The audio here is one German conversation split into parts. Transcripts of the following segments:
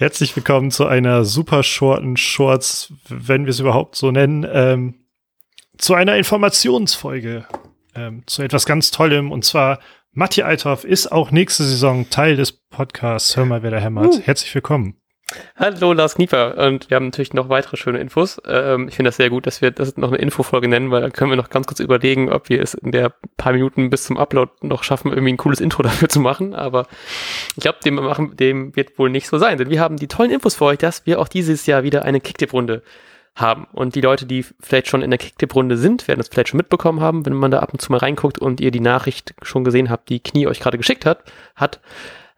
Herzlich willkommen zu einer super shorten Shorts, wenn wir es überhaupt so nennen, ähm, zu einer Informationsfolge, ähm, zu etwas ganz Tollem. Und zwar, Matti Althoff ist auch nächste Saison Teil des Podcasts. Hör mal, wer da hämmert. Uh. Herzlich willkommen. Hallo Lars Knieper und wir haben natürlich noch weitere schöne Infos. Ähm, ich finde das sehr gut, dass wir das noch eine Infofolge nennen, weil dann können wir noch ganz kurz überlegen, ob wir es in der paar Minuten bis zum Upload noch schaffen, irgendwie ein cooles Intro dafür zu machen. Aber ich glaube, dem, dem wird wohl nicht so sein, denn wir haben die tollen Infos für euch, dass wir auch dieses Jahr wieder eine Kicktip-Runde haben. Und die Leute, die vielleicht schon in der Kicktip-Runde sind, werden es vielleicht schon mitbekommen haben, wenn man da ab und zu mal reinguckt und ihr die Nachricht schon gesehen habt, die Knie euch gerade geschickt hat, hat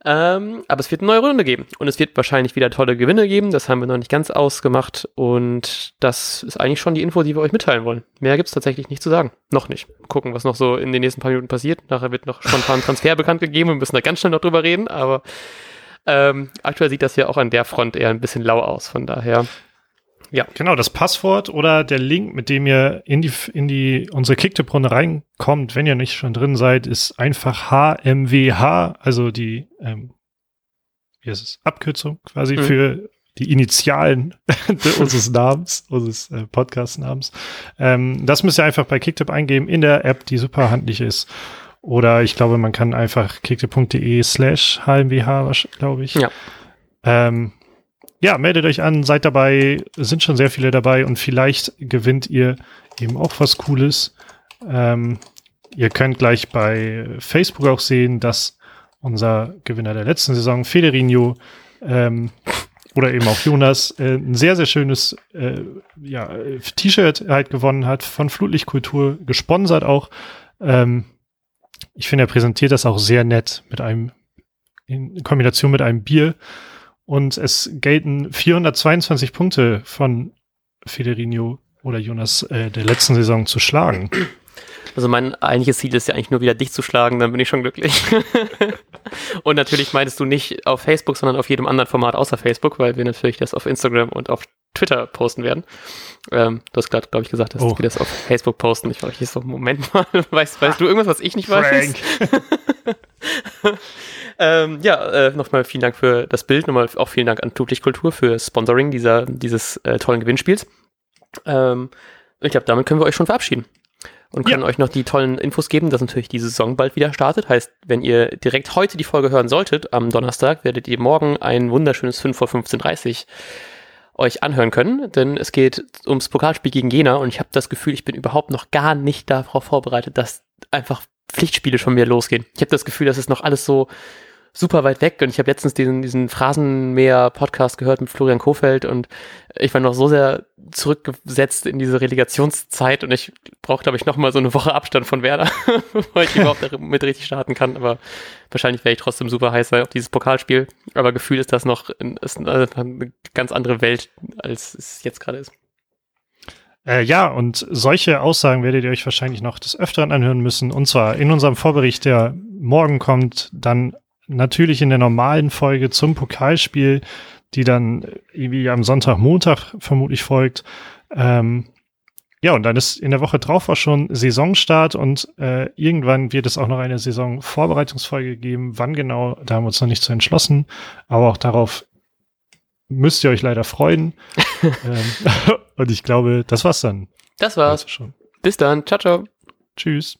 ähm, aber es wird eine neue Runde geben und es wird wahrscheinlich wieder tolle Gewinne geben. Das haben wir noch nicht ganz ausgemacht und das ist eigentlich schon die Info, die wir euch mitteilen wollen. Mehr gibt es tatsächlich nicht zu sagen. Noch nicht. Gucken, was noch so in den nächsten paar Minuten passiert. Nachher wird noch spontan ein Transfer bekannt gegeben. Wir müssen da ganz schnell noch drüber reden, aber ähm, aktuell sieht das ja auch an der Front eher ein bisschen lau aus. Von daher ja. Genau, das Passwort oder der Link, mit dem ihr in die, in die, unsere Kicktip-Runde reinkommt, wenn ihr nicht schon drin seid, ist einfach HMWH, also die, ähm, wie heißt es, Abkürzung quasi mhm. für die Initialen unseres Namens, unseres äh, Podcast-Namens. Ähm, das müsst ihr einfach bei Kicktip eingeben in der App, die super handlich ist. Oder ich glaube, man kann einfach kicktip.de slash HMWH, glaube ich. Ja. Ähm, ja, meldet euch an, seid dabei, sind schon sehr viele dabei und vielleicht gewinnt ihr eben auch was Cooles. Ähm, ihr könnt gleich bei Facebook auch sehen, dass unser Gewinner der letzten Saison, Federinho, ähm, oder eben auch Jonas, äh, ein sehr, sehr schönes äh, ja, T-Shirt halt gewonnen hat von Flutlichtkultur, gesponsert auch. Ähm, ich finde, er präsentiert das auch sehr nett mit einem, in Kombination mit einem Bier. Und es gelten 422 Punkte von Federinho oder Jonas äh, der letzten Saison zu schlagen. Also mein eigentliches Ziel ist ja eigentlich nur wieder dich zu schlagen, dann bin ich schon glücklich. und natürlich meinst du nicht auf Facebook, sondern auf jedem anderen Format außer Facebook, weil wir natürlich das auf Instagram und auf Twitter posten werden. Ähm, du hast gerade, glaube ich, gesagt, dass oh. wir das auf Facebook posten. Ich war hier so, Moment mal, weißt, weißt du irgendwas, was ich nicht weiß? Ähm, ja, äh, nochmal vielen Dank für das Bild. Nochmal auch vielen Dank an Flutlichtkultur für Sponsoring dieser, dieses äh, tollen Gewinnspiels. Ähm, ich glaube, damit können wir euch schon verabschieden. Und können ja. euch noch die tollen Infos geben, dass natürlich die Saison bald wieder startet. Heißt, wenn ihr direkt heute die Folge hören solltet, am Donnerstag, werdet ihr morgen ein wunderschönes 5 vor 15.30 euch anhören können, denn es geht ums Pokalspiel gegen Jena und ich habe das Gefühl, ich bin überhaupt noch gar nicht darauf vorbereitet, dass einfach Pflichtspiele schon wieder losgehen. Ich habe das Gefühl, dass es noch alles so super weit weg. Und ich habe letztens diesen, diesen Phrasenmäher-Podcast gehört mit Florian Kofeld und ich war noch so sehr zurückgesetzt in diese Relegationszeit und ich brauche, glaube ich, noch mal so eine Woche Abstand von Werder, bevor ich überhaupt mit richtig starten kann. Aber wahrscheinlich wäre ich trotzdem super heiß auf dieses Pokalspiel. Aber Gefühl ist das noch ist eine ganz andere Welt, als es jetzt gerade ist. Äh, ja, und solche Aussagen werdet ihr euch wahrscheinlich noch des Öfteren anhören müssen. Und zwar in unserem Vorbericht, der morgen kommt, dann natürlich in der normalen Folge zum Pokalspiel, die dann irgendwie am Sonntag, Montag vermutlich folgt. Ähm, ja, und dann ist in der Woche drauf auch schon Saisonstart und äh, irgendwann wird es auch noch eine Saisonvorbereitungsfolge geben. Wann genau, da haben wir uns noch nicht zu entschlossen. Aber auch darauf müsst ihr euch leider freuen. ähm, und ich glaube, das war's dann. Das war's. Schon. Bis dann. Ciao, ciao. Tschüss.